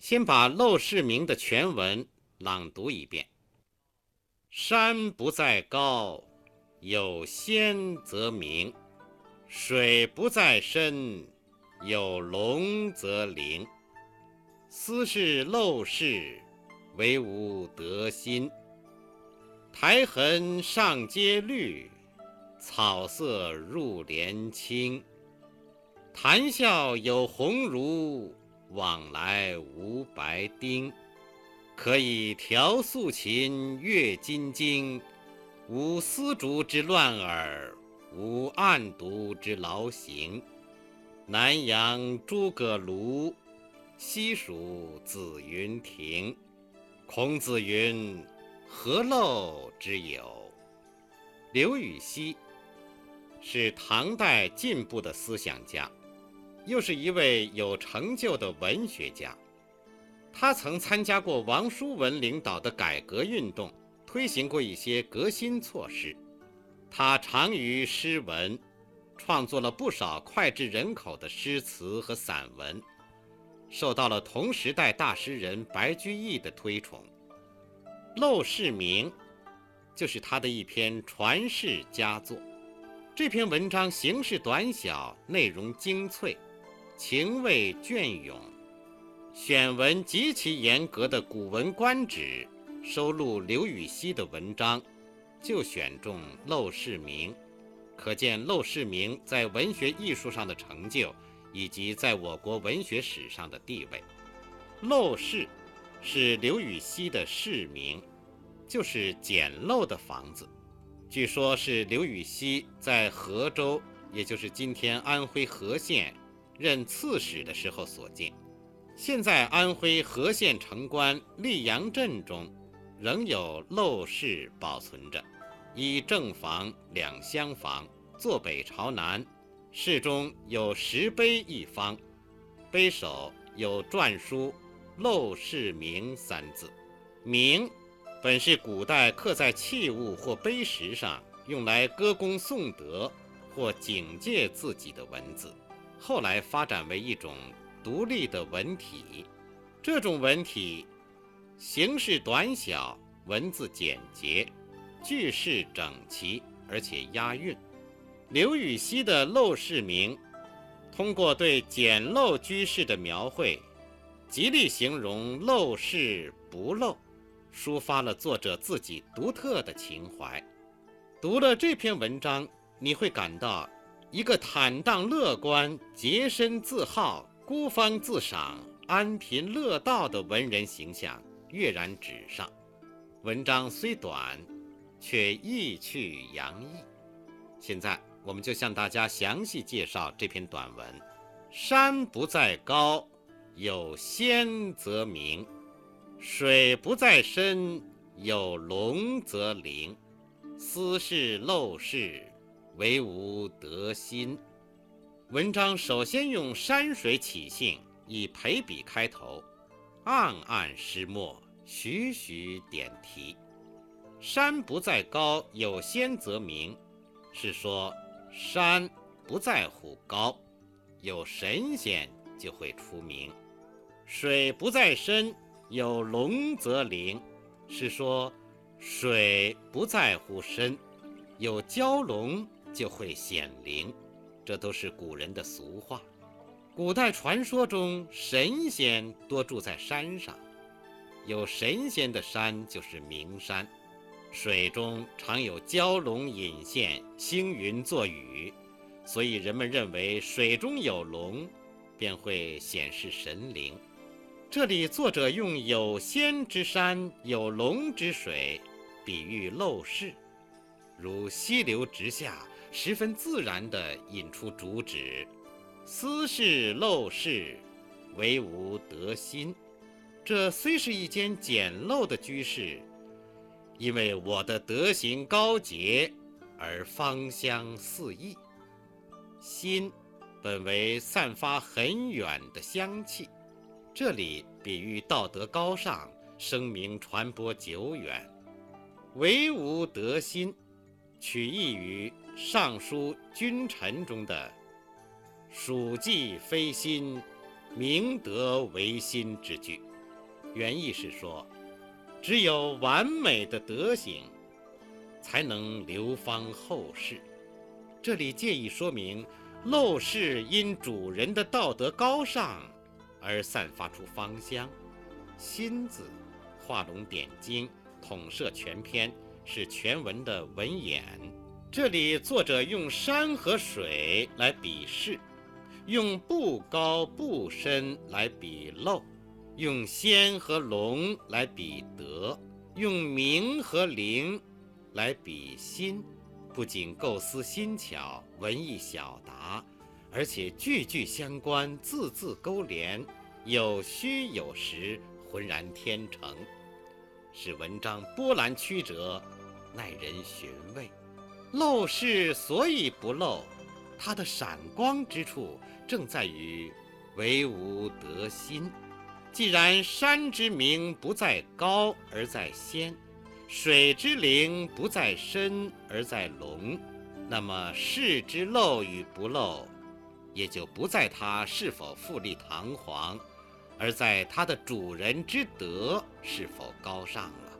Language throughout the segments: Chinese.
先把《陋室铭》的全文朗读一遍：山不在高，有仙则名；水不在深，有龙则灵。斯是陋室，惟吾德馨。苔痕上阶绿，草色入帘青。谈笑有鸿儒，往来无白丁。可以调素琴，阅金经。无丝竹之乱耳，无案牍之劳形。南阳诸葛庐，西蜀子云亭。孔子云：“何陋之有？”刘禹锡是唐代进步的思想家。又是一位有成就的文学家，他曾参加过王叔文领导的改革运动，推行过一些革新措施。他长于诗文，创作了不少脍炙人口的诗词和散文，受到了同时代大诗人白居易的推崇。《陋室铭》就是他的一篇传世佳作。这篇文章形式短小，内容精粹。情味隽永，选文极其严格的《古文观止》收录刘禹锡的文章，就选中《陋室铭》，可见《陋室铭》在文学艺术上的成就，以及在我国文学史上的地位。陋室是刘禹锡的室名，就是简陋的房子。据说，是刘禹锡在河州，也就是今天安徽和县。任刺史的时候所建，现在安徽和县城关溧阳镇中仍有陋室保存着，一正房两厢房，坐北朝南，室中有石碑一方，碑首有篆书“陋室铭”三字。铭本是古代刻在器物或碑石上，用来歌功颂德或警戒自己的文字。后来发展为一种独立的文体，这种文体形式短小，文字简洁，句式整齐，而且押韵。刘禹锡的《陋室铭》通过对简陋居室的描绘，极力形容陋室不陋，抒发了作者自己独特的情怀。读了这篇文章，你会感到。一个坦荡乐观、洁身自好、孤芳自赏、安贫乐道的文人形象跃然纸上。文章虽短，却意趣洋溢。现在，我们就向大家详细介绍这篇短文：山不在高，有仙则名；水不在深，有龙则灵。斯是陋室。惟吾德馨。文章首先用山水起兴，以陪笔开头，暗暗诗墨，徐徐点题。山不在高，有仙则名，是说山不在乎高，有神仙就会出名；水不在深，有龙则灵，是说水不在乎深，有蛟龙。就会显灵，这都是古人的俗话。古代传说中，神仙多住在山上，有神仙的山就是名山。水中常有蛟龙隐现，星云作雨，所以人们认为水中有龙，便会显示神灵。这里作者用有仙之山、有龙之水，比喻陋室，如溪流直下。十分自然地引出主旨：“斯是陋室，惟吾德馨。”这虽是一间简陋的居室，因为我的德行高洁而芳香四溢。馨，本为散发很远的香气，这里比喻道德高尚，声名传播久远。惟吾德馨，取意于。《尚书君臣》中的“属稷非心，明德为心”之句。原意是说，只有完美的德行，才能流芳后世。这里借意说明，陋室因主人的道德高尚而散发出芳香。新字画龙点睛，统摄全篇，是全文的文眼。这里作者用山和水来比势，用不高不深来比陋。用仙和龙来比德，用明和灵来比心，不仅构思新巧、文艺晓达，而且句句相关、字字勾连，有虚有实，浑然天成，使文章波澜曲折，耐人寻味。陋室所以不陋，它的闪光之处正在于惟吾德馨。既然山之名不在高而在仙，水之灵不在深而在龙，那么室之陋与不陋，也就不在它是否富丽堂皇，而在它的主人之德是否高尚了。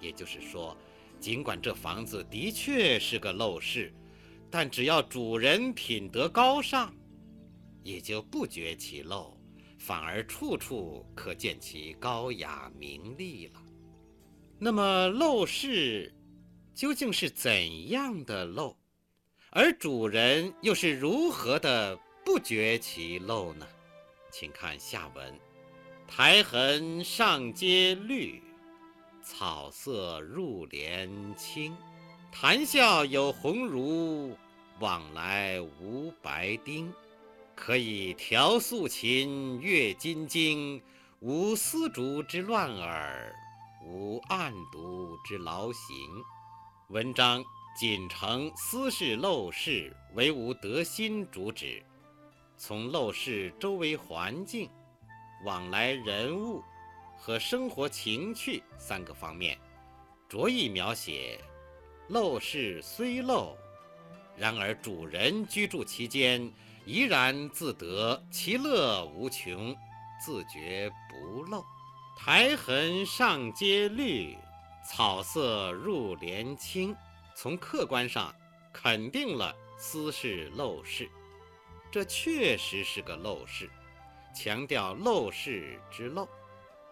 也就是说，尽管这房子的确是个陋室，但只要主人品德高尚，也就不觉其陋。反而处处可见其高雅明丽了。那么陋室究竟是怎样的陋？而主人又是如何的不觉其陋呢？请看下文：苔痕上阶绿，草色入帘青。谈笑有鸿儒，往来无白丁。可以调素琴，阅金经，无丝竹之乱耳，无案牍之劳形。文章仅承私事陋室，惟吾德馨主旨，从陋室周围环境、往来人物和生活情趣三个方面，着意描写陋室虽陋，然而主人居住其间。怡然自得，其乐无穷，自觉不陋。苔痕上阶绿，草色入帘青。从客观上肯定了斯是陋室，这确实是个陋室，强调陋室之陋。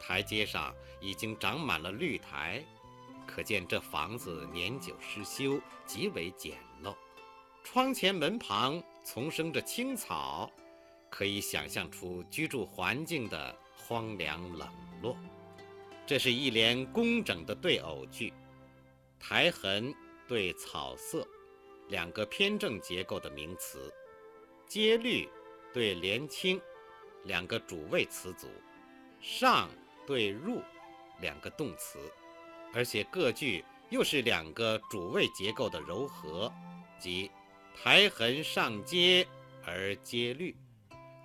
台阶上已经长满了绿苔，可见这房子年久失修，极为简陋。窗前门旁。丛生着青草，可以想象出居住环境的荒凉冷落。这是一联工整的对偶句，苔痕对草色，两个偏正结构的名词；阶绿对帘青，两个主谓词组；上对入，两个动词，而且各句又是两个主谓结构的糅合，即。苔痕上阶而阶绿，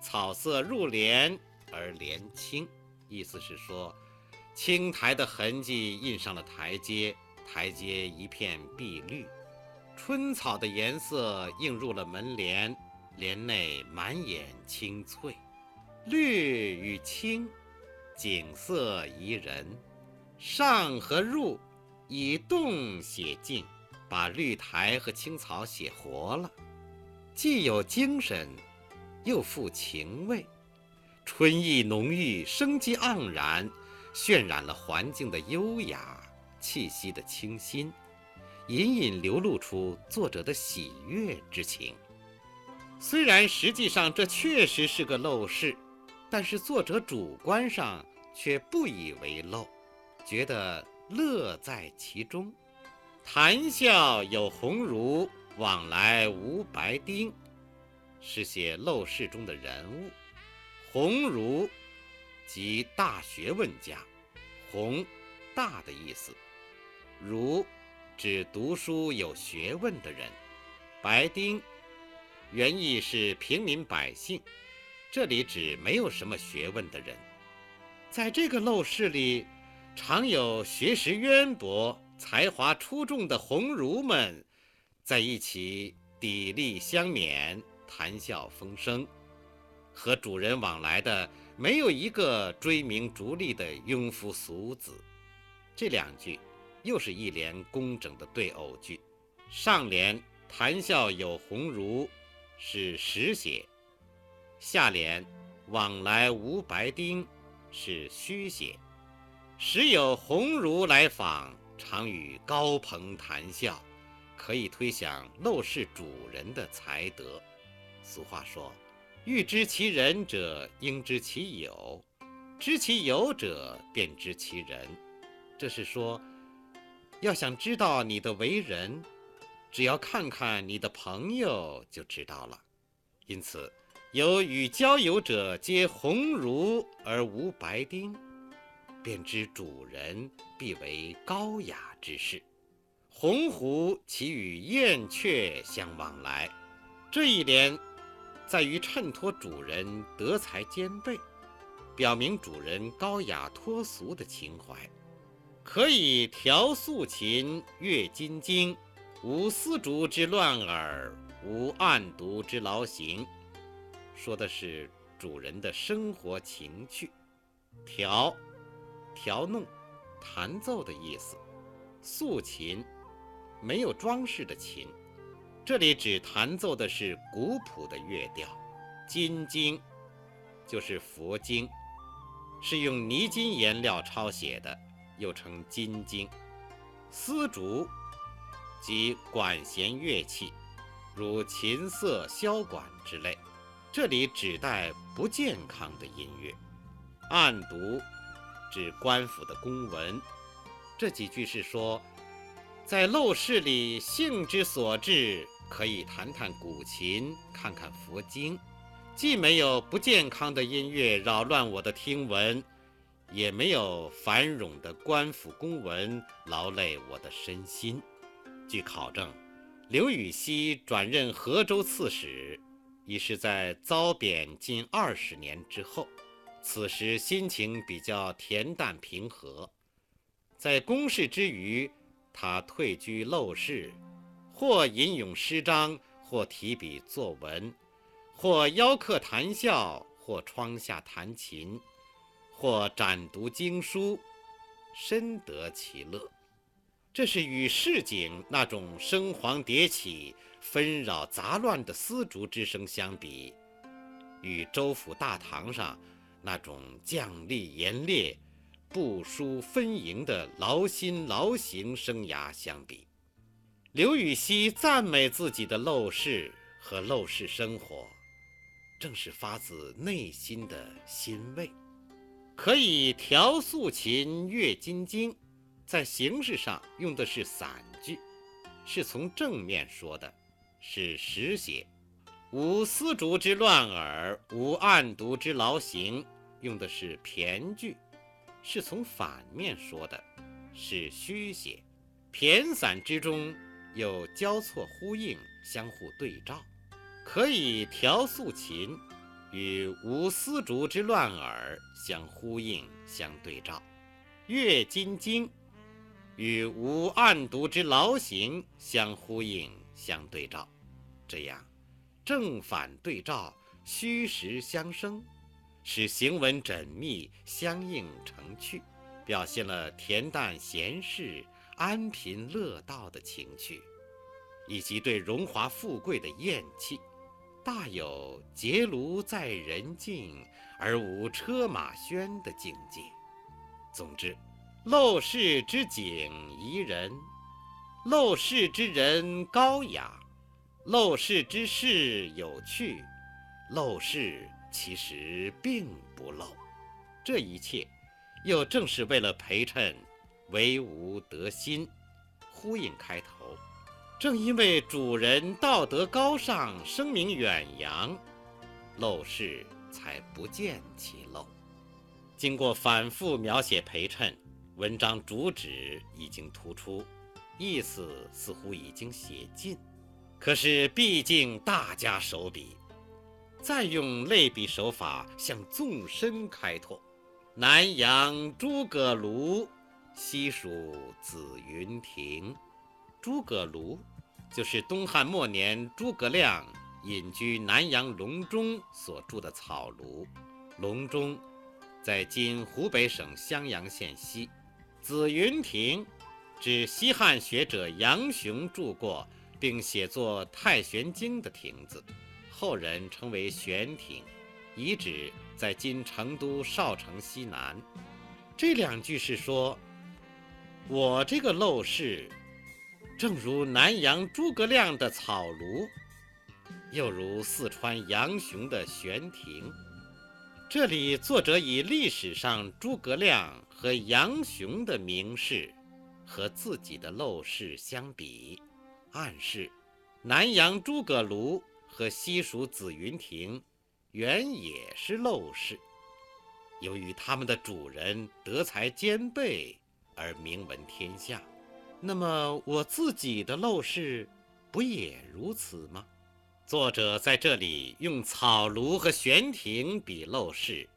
草色入帘而帘青。意思是说，青苔的痕迹印上了台阶，台阶一片碧绿；春草的颜色映入了门帘，帘内满眼青翠。绿与青，景色宜人。上和入，以动写静。把绿苔和青草写活了，既有精神，又富情味，春意浓郁，生机盎然，渲染了环境的优雅，气息的清新，隐隐流露出作者的喜悦之情。虽然实际上这确实是个陋室，但是作者主观上却不以为陋，觉得乐在其中。谈笑有鸿儒，往来无白丁，是写陋室中的人物。鸿儒即大学问家，鸿大的意思，儒指读书有学问的人。白丁原意是平民百姓，这里指没有什么学问的人。在这个陋室里，常有学识渊博。才华出众的鸿儒们在一起砥砺相勉，谈笑风生；和主人往来的没有一个追名逐利的庸夫俗子。这两句又是一联工整的对偶句。上联“谈笑有鸿儒”是实写，下联“往来无白丁”是虚写。时有鸿儒来访，常与高朋谈笑，可以推想陋室主人的才德。俗话说。欲知其人者，应知其友；知其友者，便知其人。这是说，要想知道你的为人，只要看看你的朋友就知道了。因此，有与交友者皆鸿儒而无白丁，便知主人必为高雅之士。鸿鹄岂与燕雀相往来，这一联。在于衬托主人德才兼备，表明主人高雅脱俗的情怀。可以调素琴，阅金经，无丝竹之乱耳，无案牍之劳形。说的是主人的生活情趣。调，调弄，弹奏的意思。素琴，没有装饰的琴。这里指弹奏的是古朴的乐调，金经就是佛经，是用泥金颜料抄写的，又称金经。丝竹即管弦乐器，如琴瑟、箫管之类，这里指代不健康的音乐。暗读指官府的公文。这几句是说，在陋室里兴之所至。可以弹弹古琴，看看佛经，既没有不健康的音乐扰乱我的听闻，也没有繁冗的官府公文劳累我的身心。据考证，刘禹锡转任河州刺史，已是在遭贬近二十年之后，此时心情比较恬淡平和，在公事之余，他退居陋室。或吟咏诗章，或提笔作文，或邀客谈笑，或窗下弹琴，或展读经书，深得其乐。这是与市井那种声簧迭起、纷扰杂乱的丝竹之声相比，与州府大堂上那种将立严烈、不输分营的劳心劳形生涯相比。刘禹锡赞美自己的陋室和陋室生活，正是发自内心的欣慰。可以调素琴，阅金经，在形式上用的是散句，是从正面说的，是实写。无丝竹之乱耳，无案牍之劳形，用的是骈句，是从反面说的，是虚写。骈散之中。有交错呼应，相互对照，可以调素琴，与无丝竹之乱耳相呼应、相对照；阅金经，与无案牍之劳形相呼应、相对照。这样，正反对照，虚实相生，使行文缜密、相应成趣，表现了恬淡闲适。安贫乐道的情趣，以及对荣华富贵的厌弃，大有结庐在人境而无车马喧的境界。总之，陋室之景宜人，陋室之人高雅，陋室之事有趣，陋室其实并不陋。这一切，又正是为了陪衬。唯吾德馨，呼应开头。正因为主人道德高尚，声名远扬，陋室才不见其陋。经过反复描写陪衬，文章主旨已经突出，意思似乎已经写尽。可是毕竟大家手笔，再用类比手法向纵深开拓。南阳诸葛庐。西蜀子云亭，诸葛庐就是东汉末年诸葛亮隐居南阳隆中所住的草庐。隆中，在今湖北省襄阳县西。紫云亭，指西汉学者杨雄住过并写作《太玄经》的亭子，后人称为玄亭。遗址在今成都少城西南。这两句是说，我这个陋室，正如南阳诸葛亮的草庐。又如四川杨雄的玄亭，这里作者以历史上诸葛亮和杨雄的名士和自己的陋室相比，暗示南阳诸葛庐和西蜀紫云亭原也是陋室，由于他们的主人德才兼备而名闻天下。那么我自己的陋室不也如此吗？作者在这里用草庐和悬亭比陋室，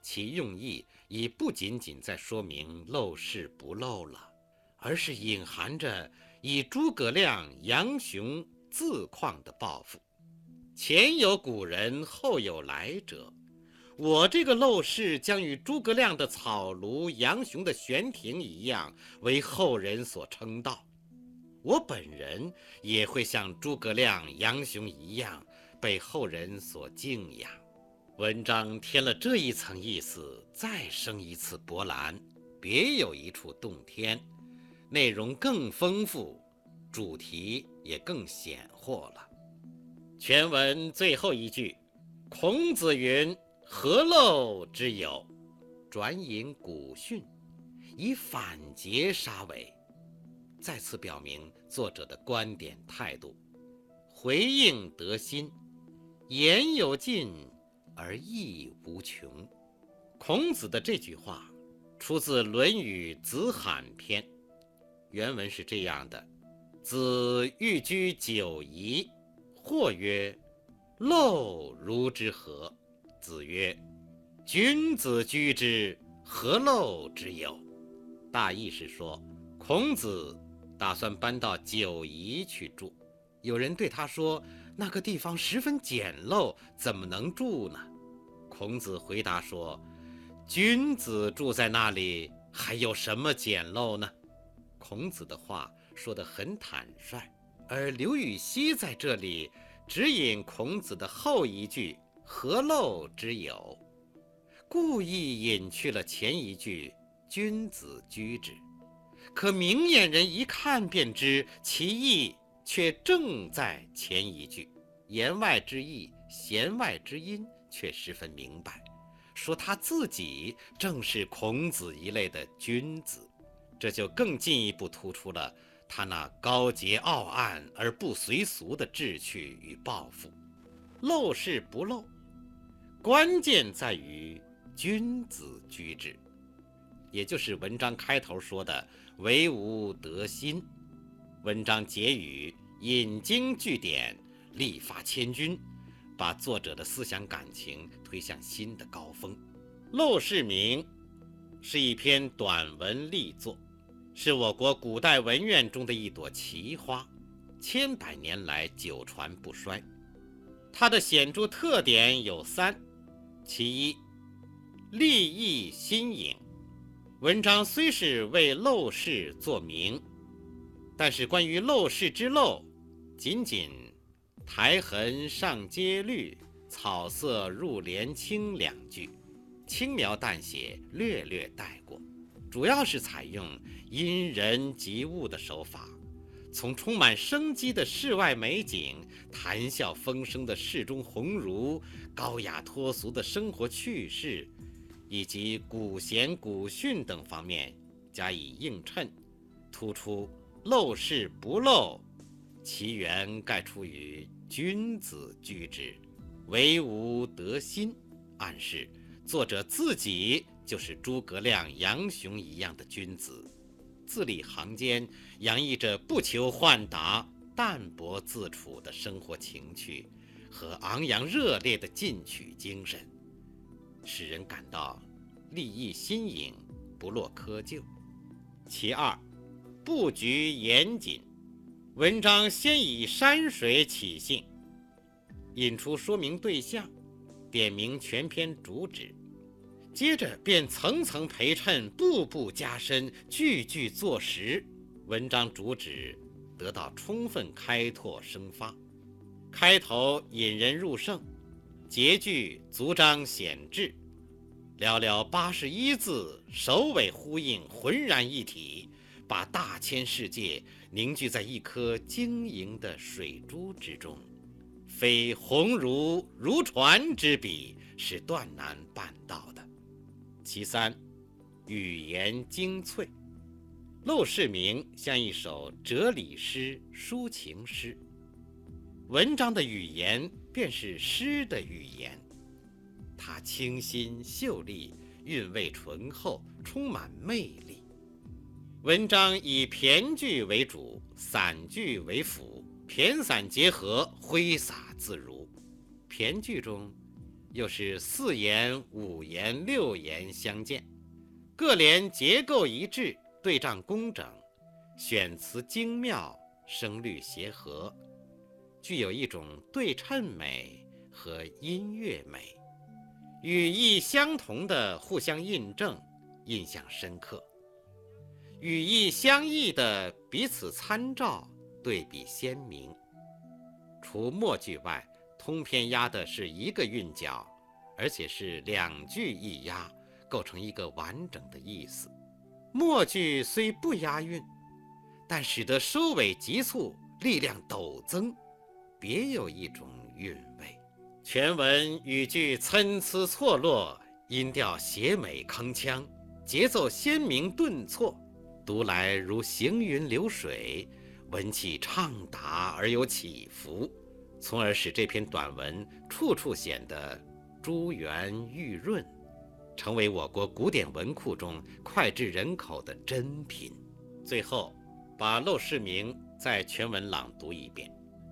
其用意已不仅仅在说明陋室不陋了，而是隐含着以诸葛亮、杨雄自况的抱负。前有古人，后有来者，我这个陋室将与诸葛亮的草庐、杨雄的悬亭一样，为后人所称道。我本人也会像诸葛亮、杨雄一样被后人所敬仰。文章添了这一层意思，再生一次波澜，别有一处洞天，内容更丰富，主题也更显豁了。全文最后一句：“孔子云：‘何陋之有？’转引古训，以反诘杀尾。”再次表明作者的观点态度，回应得心，言有尽而意无穷。孔子的这句话出自《论语·子罕篇》，原文是这样的：“子欲居九夷，或曰：‘陋如之何？’子曰：‘君子居之，何陋之有？’”大意是说，孔子。打算搬到九夷去住，有人对他说：“那个地方十分简陋，怎么能住呢？”孔子回答说：“君子住在那里，还有什么简陋呢？”孔子的话说得很坦率，而刘禹锡在这里只引孔子的后一句“何陋之有”，故意隐去了前一句“君子居之”。可明眼人一看便知，其意却正在前一句，言外之意，弦外之音却十分明白，说他自己正是孔子一类的君子，这就更进一步突出了他那高洁傲岸而不随俗的志趣与抱负。陋室不陋，关键在于君子居之。也就是文章开头说的“唯吾德心”，文章结语引经据典，力发千钧，把作者的思想感情推向新的高峰。《陋室铭》是一篇短文力作，是我国古代文苑中的一朵奇花，千百年来久传不衰。它的显著特点有三：其一，立意新颖。文章虽是为陋室作名，但是关于陋室之陋，仅仅“苔痕上阶绿，草色入帘青”两句，轻描淡写，略略带过，主要是采用因人及物的手法，从充满生机的室外美景、谈笑风生的室中鸿儒、高雅脱俗的生活趣事。以及古贤古训等方面加以映衬，突出陋室不陋，其源盖出于君子居之，惟吾德馨，暗示作者自己就是诸葛亮、杨雄一样的君子，字里行间洋溢着不求换达、淡泊自处的生活情趣和昂扬热烈的进取精神。使人感到立意新颖，不落窠臼。其二，布局严谨。文章先以山水起兴，引出说明对象，点明全篇主旨，接着便层层陪衬，步步加深，句句坐实，文章主旨得到充分开拓生发。开头引人入胜，结句足章显志，寥寥八十一字，首尾呼应，浑然一体，把大千世界凝聚在一颗晶莹的水珠之中，非鸿儒如传之笔，是断难办到的。其三，语言精粹，陋室铭像一首哲理诗、抒情诗。文章的语言便是诗的语言，它清新秀丽，韵味醇厚，充满魅力。文章以骈句为主，散句为辅，骈散结合，挥洒自如。骈句中，又是四言、五言、六言相间，各联结构一致，对仗工整，选词精妙，声律协和。具有一种对称美和音乐美，语义相同的互相印证，印象深刻；语义相异的彼此参照，对比鲜明。除末句外，通篇押的是一个韵脚，而且是两句一押，构成一个完整的意思。末句虽不押韵，但使得收尾急促，力量陡增。别有一种韵味。全文语句参差错落，音调谐美铿锵，节奏鲜明顿挫，读来如行云流水，文气畅达而有起伏，从而使这篇短文处处显得珠圆玉润，成为我国古典文库中脍炙人口的珍品。最后，把《陋室铭》再全文朗读一遍。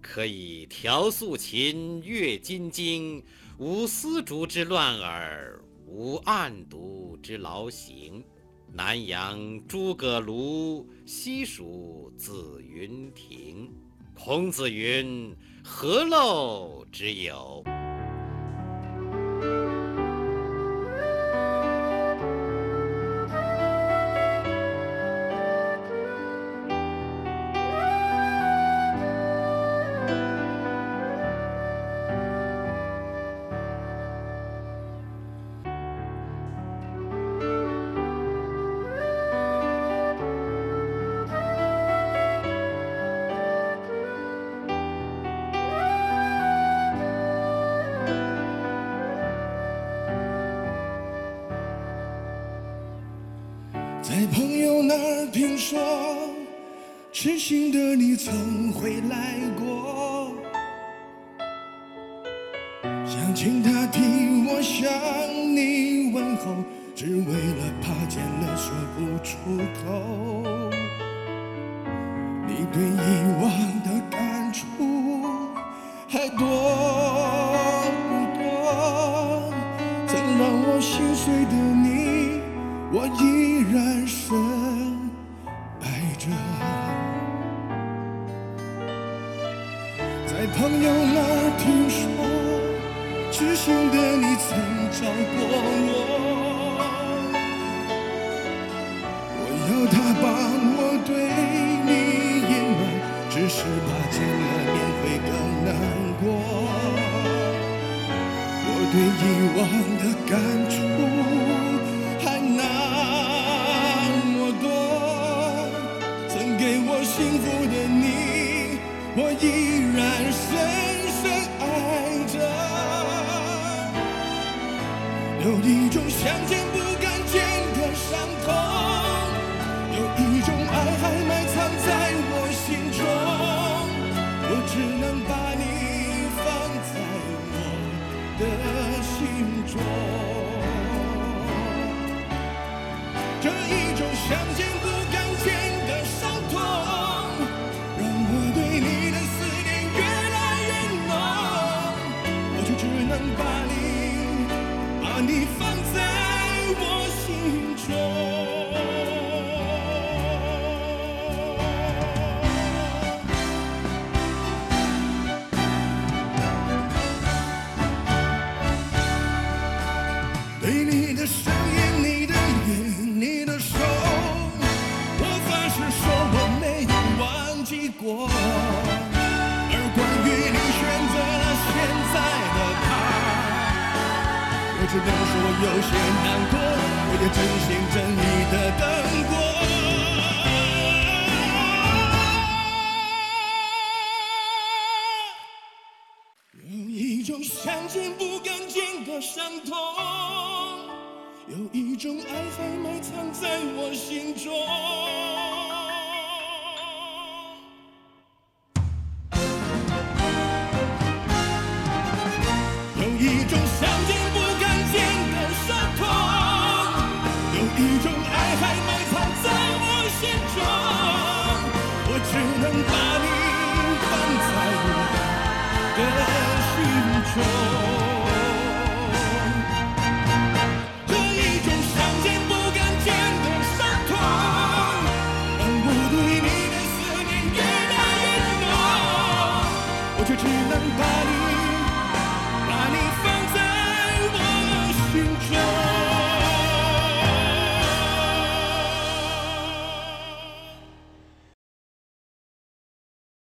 可以调素琴，阅金经。无丝竹之乱耳，无案牍之劳形。南阳诸葛庐，西蜀子云亭。孔子云：“何陋之有？”在朋友那儿听说，痴心的你曾回来过，想请他替我向你问候，只为了怕见了说不出口。你对以往的我依然。深爱着，在朋友那儿听说，痴心的你曾找过我。我要他帮我对你隐瞒，只是怕见了面会更难过。我对以往的感依然深深爱着。有一种想见不敢见的伤痛，有一种爱还埋藏在我心中。我只能把你放在我的心中。这一种想见把你把你放在我心中。他，我只能说有些难过，我也真心真意的等过。有一种想见不敢见的伤痛，有一种爱还埋藏在我心中。